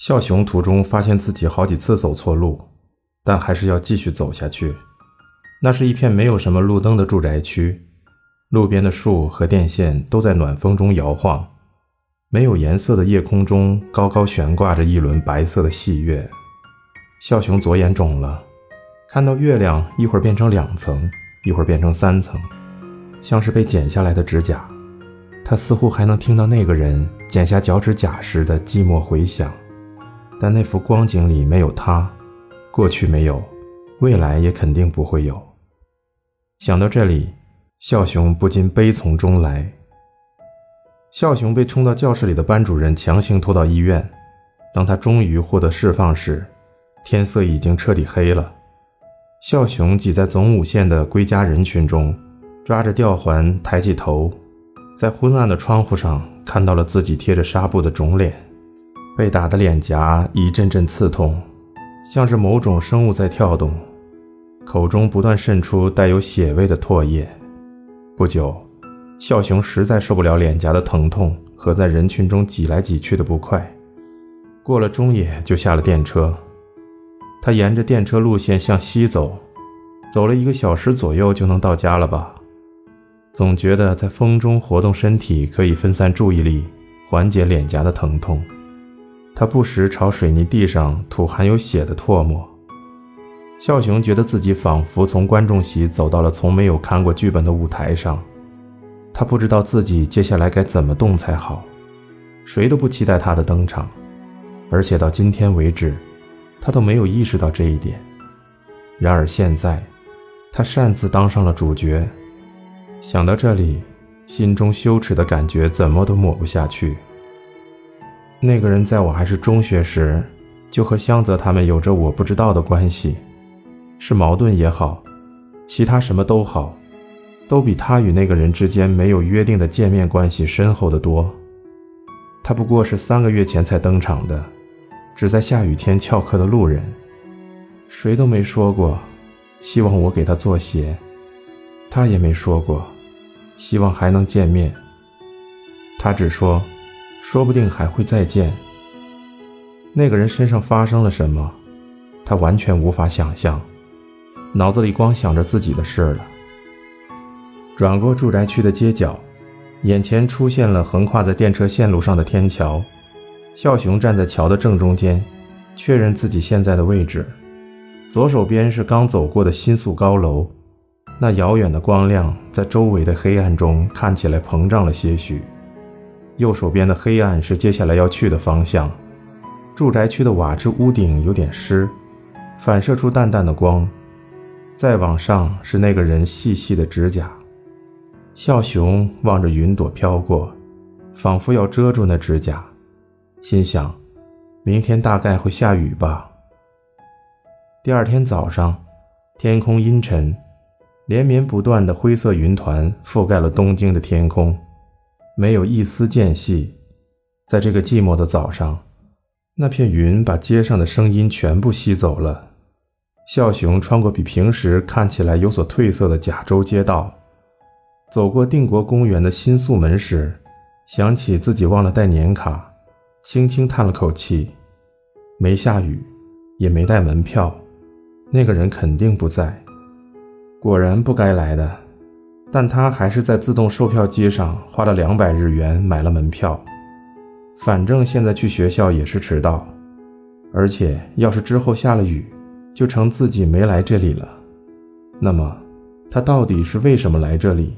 孝雄途中发现自己好几次走错路，但还是要继续走下去。那是一片没有什么路灯的住宅区，路边的树和电线都在暖风中摇晃。没有颜色的夜空中高高悬挂着一轮白色的细月。孝雄左眼肿了，看到月亮一会儿变成两层，一会儿变成三层，像是被剪下来的指甲。他似乎还能听到那个人剪下脚趾甲时的寂寞回响。但那幅光景里没有他，过去没有，未来也肯定不会有。想到这里，孝雄不禁悲从中来。孝雄被冲到教室里的班主任强行拖到医院。当他终于获得释放时，天色已经彻底黑了。孝雄挤在总武线的归家人群中，抓着吊环抬起头，在昏暗的窗户上看到了自己贴着纱布的肿脸。被打的脸颊一阵阵刺痛，像是某种生物在跳动，口中不断渗出带有血味的唾液。不久，孝雄实在受不了脸颊的疼痛和在人群中挤来挤去的不快，过了中野就下了电车。他沿着电车路线向西走，走了一个小时左右就能到家了吧？总觉得在风中活动身体可以分散注意力，缓解脸颊的疼痛。他不时朝水泥地上吐含有血的唾沫。孝雄觉得自己仿佛从观众席走到了从没有看过剧本的舞台上。他不知道自己接下来该怎么动才好，谁都不期待他的登场，而且到今天为止，他都没有意识到这一点。然而现在，他擅自当上了主角。想到这里，心中羞耻的感觉怎么都抹不下去。那个人在我还是中学时，就和香泽他们有着我不知道的关系，是矛盾也好，其他什么都好，都比他与那个人之间没有约定的见面关系深厚的多。他不过是三个月前才登场的，只在下雨天翘课的路人，谁都没说过，希望我给他做鞋，他也没说过，希望还能见面。他只说。说不定还会再见。那个人身上发生了什么，他完全无法想象，脑子里光想着自己的事了。转过住宅区的街角，眼前出现了横跨在电车线路上的天桥。孝雄站在桥的正中间，确认自己现在的位置。左手边是刚走过的新宿高楼，那遥远的光亮在周围的黑暗中看起来膨胀了些许。右手边的黑暗是接下来要去的方向。住宅区的瓦质屋顶有点湿，反射出淡淡的光。再往上是那个人细细的指甲。孝雄望着云朵飘过，仿佛要遮住那指甲，心想：明天大概会下雨吧。第二天早上，天空阴沉，连绵不断的灰色云团覆盖了东京的天空。没有一丝间隙，在这个寂寞的早上，那片云把街上的声音全部吸走了。笑雄穿过比平时看起来有所褪色的甲州街道，走过定国公园的新宿门时，想起自己忘了带年卡，轻轻叹了口气。没下雨，也没带门票，那个人肯定不在。果然不该来的。但他还是在自动售票机上花了两百日元买了门票，反正现在去学校也是迟到，而且要是之后下了雨，就成自己没来这里了。那么，他到底是为什么来这里？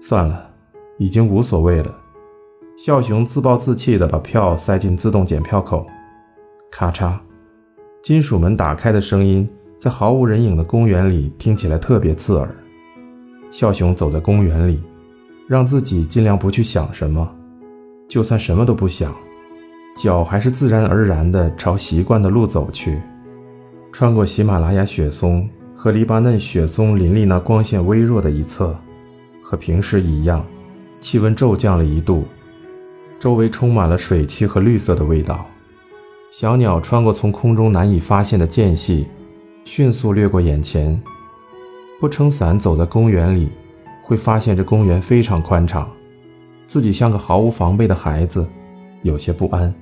算了，已经无所谓了。孝雄自暴自弃地把票塞进自动检票口，咔嚓，金属门打开的声音在毫无人影的公园里听起来特别刺耳。孝雄走在公园里，让自己尽量不去想什么，就算什么都不想，脚还是自然而然地朝习惯的路走去。穿过喜马拉雅雪松和黎巴嫩雪松林立那光线微弱的一侧，和平时一样，气温骤降了一度，周围充满了水汽和绿色的味道。小鸟穿过从空中难以发现的间隙，迅速掠过眼前。不撑伞走在公园里，会发现这公园非常宽敞，自己像个毫无防备的孩子，有些不安。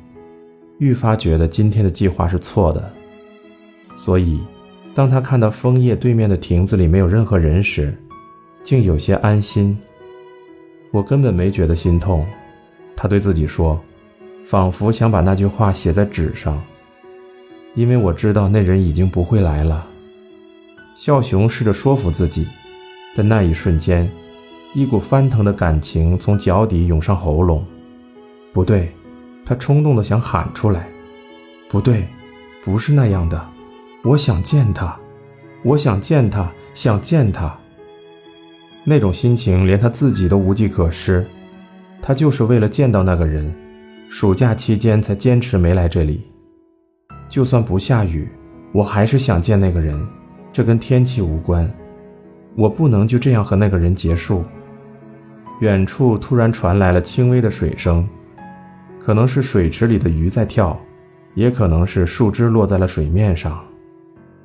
愈发觉得今天的计划是错的。所以，当他看到枫叶对面的亭子里没有任何人时，竟有些安心。我根本没觉得心痛，他对自己说，仿佛想把那句话写在纸上，因为我知道那人已经不会来了。孝雄试着说服自己，但那一瞬间，一股翻腾的感情从脚底涌上喉咙。不对，他冲动的想喊出来。不对，不是那样的。我想见他，我想见他，想见他。那种心情连他自己都无计可施。他就是为了见到那个人，暑假期间才坚持没来这里。就算不下雨，我还是想见那个人。这跟天气无关。我不能就这样和那个人结束。远处突然传来了轻微的水声，可能是水池里的鱼在跳，也可能是树枝落在了水面上。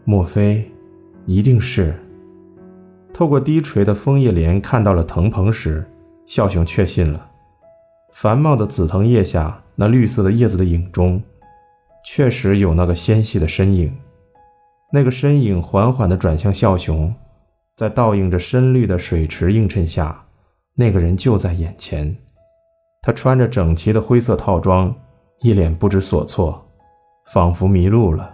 莫非，一定是。透过低垂的枫叶帘看到了藤棚时，孝雄确信了。繁茂的紫藤叶下，那绿色的叶子的影中，确实有那个纤细的身影。那个身影缓缓地转向孝雄，在倒映着深绿的水池映衬下，那个人就在眼前。他穿着整齐的灰色套装，一脸不知所措，仿佛迷路了。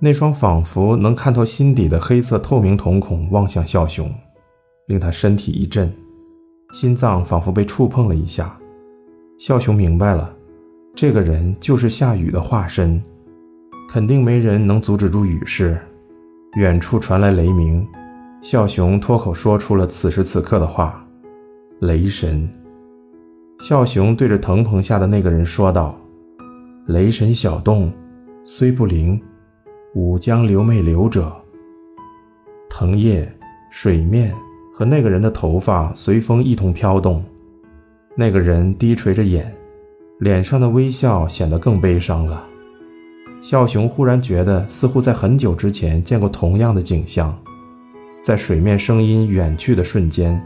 那双仿佛能看透心底的黑色透明瞳孔望向孝雄，令他身体一震，心脏仿佛被触碰了一下。孝雄明白了，这个人就是夏雨的化身，肯定没人能阻止住雨势。远处传来雷鸣，孝雄脱口说出了此时此刻的话：“雷神。”孝雄对着藤棚下的那个人说道：“雷神小洞，虽不灵。”吾将留媚留者。藤叶、水面和那个人的头发随风一同飘动。那个人低垂着眼，脸上的微笑显得更悲伤了。孝雄忽然觉得，似乎在很久之前见过同样的景象。在水面声音远去的瞬间，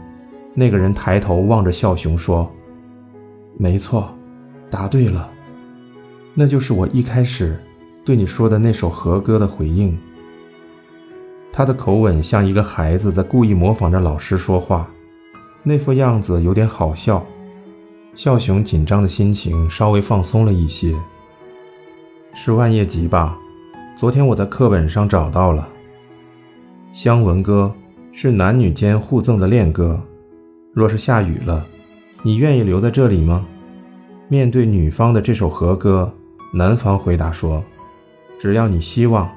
那个人抬头望着孝雄说：“没错，答对了，那就是我一开始。”对你说的那首和歌的回应，他的口吻像一个孩子在故意模仿着老师说话，那副样子有点好笑。孝雄紧张的心情稍微放松了一些。是万叶集吧？昨天我在课本上找到了。香闻歌是男女间互赠的恋歌。若是下雨了，你愿意留在这里吗？面对女方的这首和歌，男方回答说。只要你希望，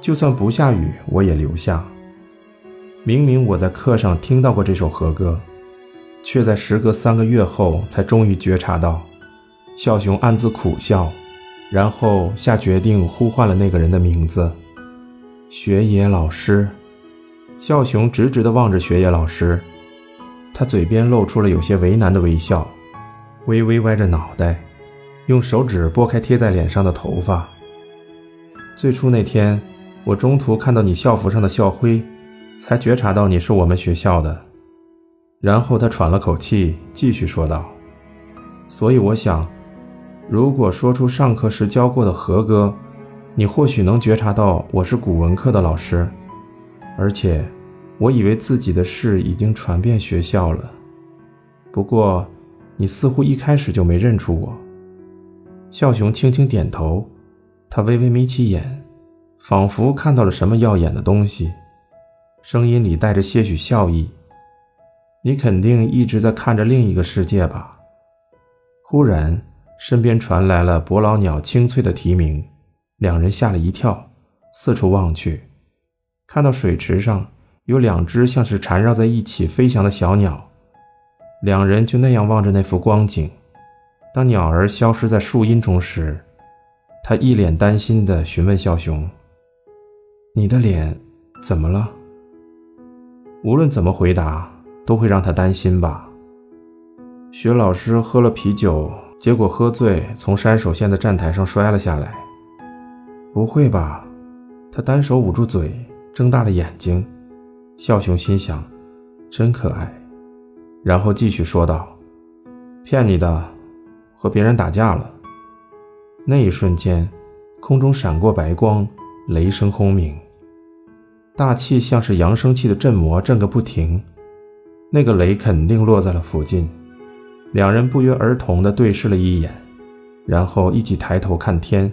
就算不下雨，我也留下。明明我在课上听到过这首和歌，却在时隔三个月后才终于觉察到。孝雄暗自苦笑，然后下决定呼唤了那个人的名字：学野老师。孝雄直直地望着学野老师，他嘴边露出了有些为难的微笑，微微歪着脑袋，用手指拨开贴在脸上的头发。最初那天，我中途看到你校服上的校徽，才觉察到你是我们学校的。然后他喘了口气，继续说道：“所以我想，如果说出上课时教过的和歌，你或许能觉察到我是古文课的老师。而且，我以为自己的事已经传遍学校了。不过，你似乎一开始就没认出我。”孝雄轻轻点头。他微微眯起眼，仿佛看到了什么耀眼的东西，声音里带着些许笑意：“你肯定一直在看着另一个世界吧？”忽然，身边传来了伯劳鸟清脆的啼鸣，两人吓了一跳，四处望去，看到水池上有两只像是缠绕在一起飞翔的小鸟，两人就那样望着那幅光景。当鸟儿消失在树荫中时，他一脸担心地询问小熊：“你的脸怎么了？”无论怎么回答，都会让他担心吧。薛老师喝了啤酒，结果喝醉，从山手线的站台上摔了下来。不会吧？他单手捂住嘴，睁大了眼睛。孝雄心想：真可爱。然后继续说道：“骗你的，和别人打架了。”那一瞬间，空中闪过白光，雷声轰鸣，大气像是扬声器的振膜震个不停。那个雷肯定落在了附近。两人不约而同地对视了一眼，然后一起抬头看天。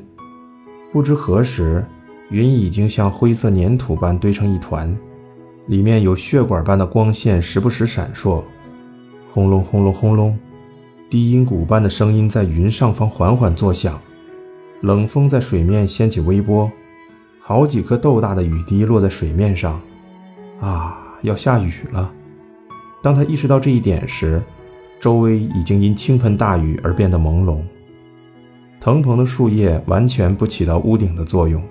不知何时，云已经像灰色粘土般堆成一团，里面有血管般的光线时不时闪烁。轰隆轰隆轰隆，低音鼓般的声音在云上方缓缓作响。冷风在水面掀起微波，好几颗豆大的雨滴落在水面上。啊，要下雨了！当他意识到这一点时，周围已经因倾盆大雨而变得朦胧。藤棚的树叶完全不起到屋顶的作用。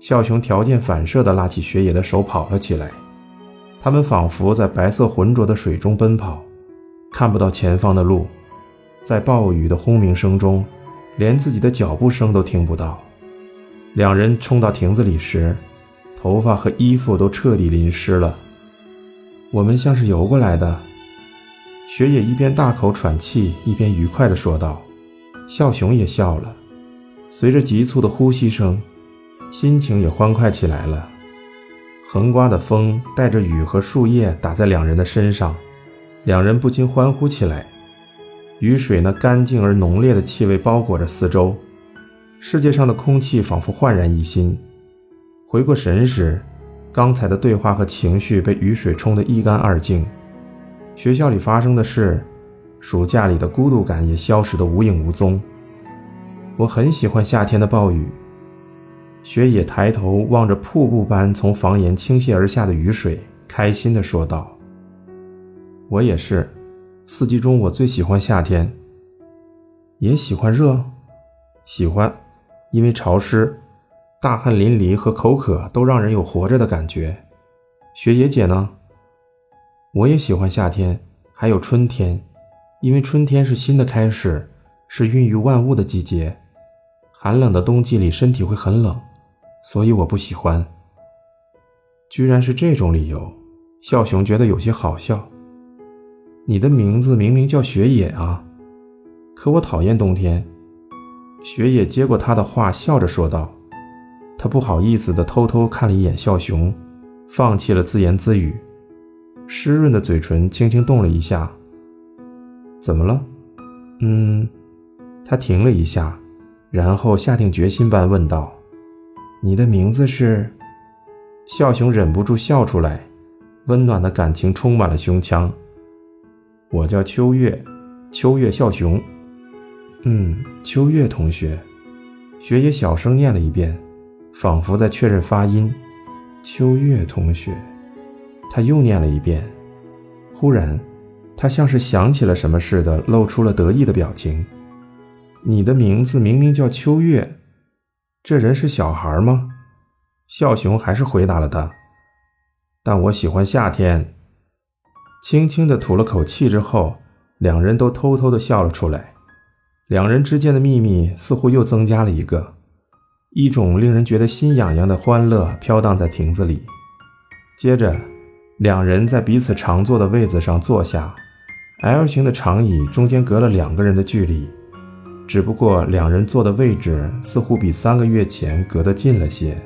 孝雄条件反射地拉起雪野的手，跑了起来。他们仿佛在白色浑浊的水中奔跑。看不到前方的路，在暴雨的轰鸣声中，连自己的脚步声都听不到。两人冲到亭子里时，头发和衣服都彻底淋湿了。我们像是游过来的。雪野一边大口喘气，一边愉快地说道。笑雄也笑了，随着急促的呼吸声，心情也欢快起来了。横刮的风带着雨和树叶打在两人的身上。两人不禁欢呼起来。雨水那干净而浓烈的气味包裹着四周，世界上的空气仿佛焕然一新。回过神时，刚才的对话和情绪被雨水冲得一干二净。学校里发生的事，暑假里的孤独感也消失得无影无踪。我很喜欢夏天的暴雨。雪野抬头望着瀑布般从房檐倾泻而下的雨水，开心地说道。我也是，四季中我最喜欢夏天。也喜欢热，喜欢，因为潮湿、大汗淋漓和口渴都让人有活着的感觉。雪野姐呢？我也喜欢夏天，还有春天，因为春天是新的开始，是孕育万物的季节。寒冷的冬季里身体会很冷，所以我不喜欢。居然是这种理由，笑雄觉得有些好笑。你的名字明明叫雪野啊，可我讨厌冬天。雪野接过他的话，笑着说道。他不好意思地偷偷看了一眼笑雄，放弃了自言自语，湿润的嘴唇轻轻动了一下。怎么了？嗯，他停了一下，然后下定决心般问道：“你的名字是？”笑雄忍不住笑出来，温暖的感情充满了胸腔。我叫秋月，秋月笑雄。嗯，秋月同学。雪野小声念了一遍，仿佛在确认发音。秋月同学，他又念了一遍。忽然，他像是想起了什么似的，露出了得意的表情。你的名字明明叫秋月，这人是小孩吗？孝雄还是回答了他。但我喜欢夏天。轻轻地吐了口气之后，两人都偷偷地笑了出来。两人之间的秘密似乎又增加了一个，一种令人觉得心痒痒的欢乐飘荡在亭子里。接着，两人在彼此常坐的位子上坐下，L 型的长椅中间隔了两个人的距离，只不过两人坐的位置似乎比三个月前隔得近了些。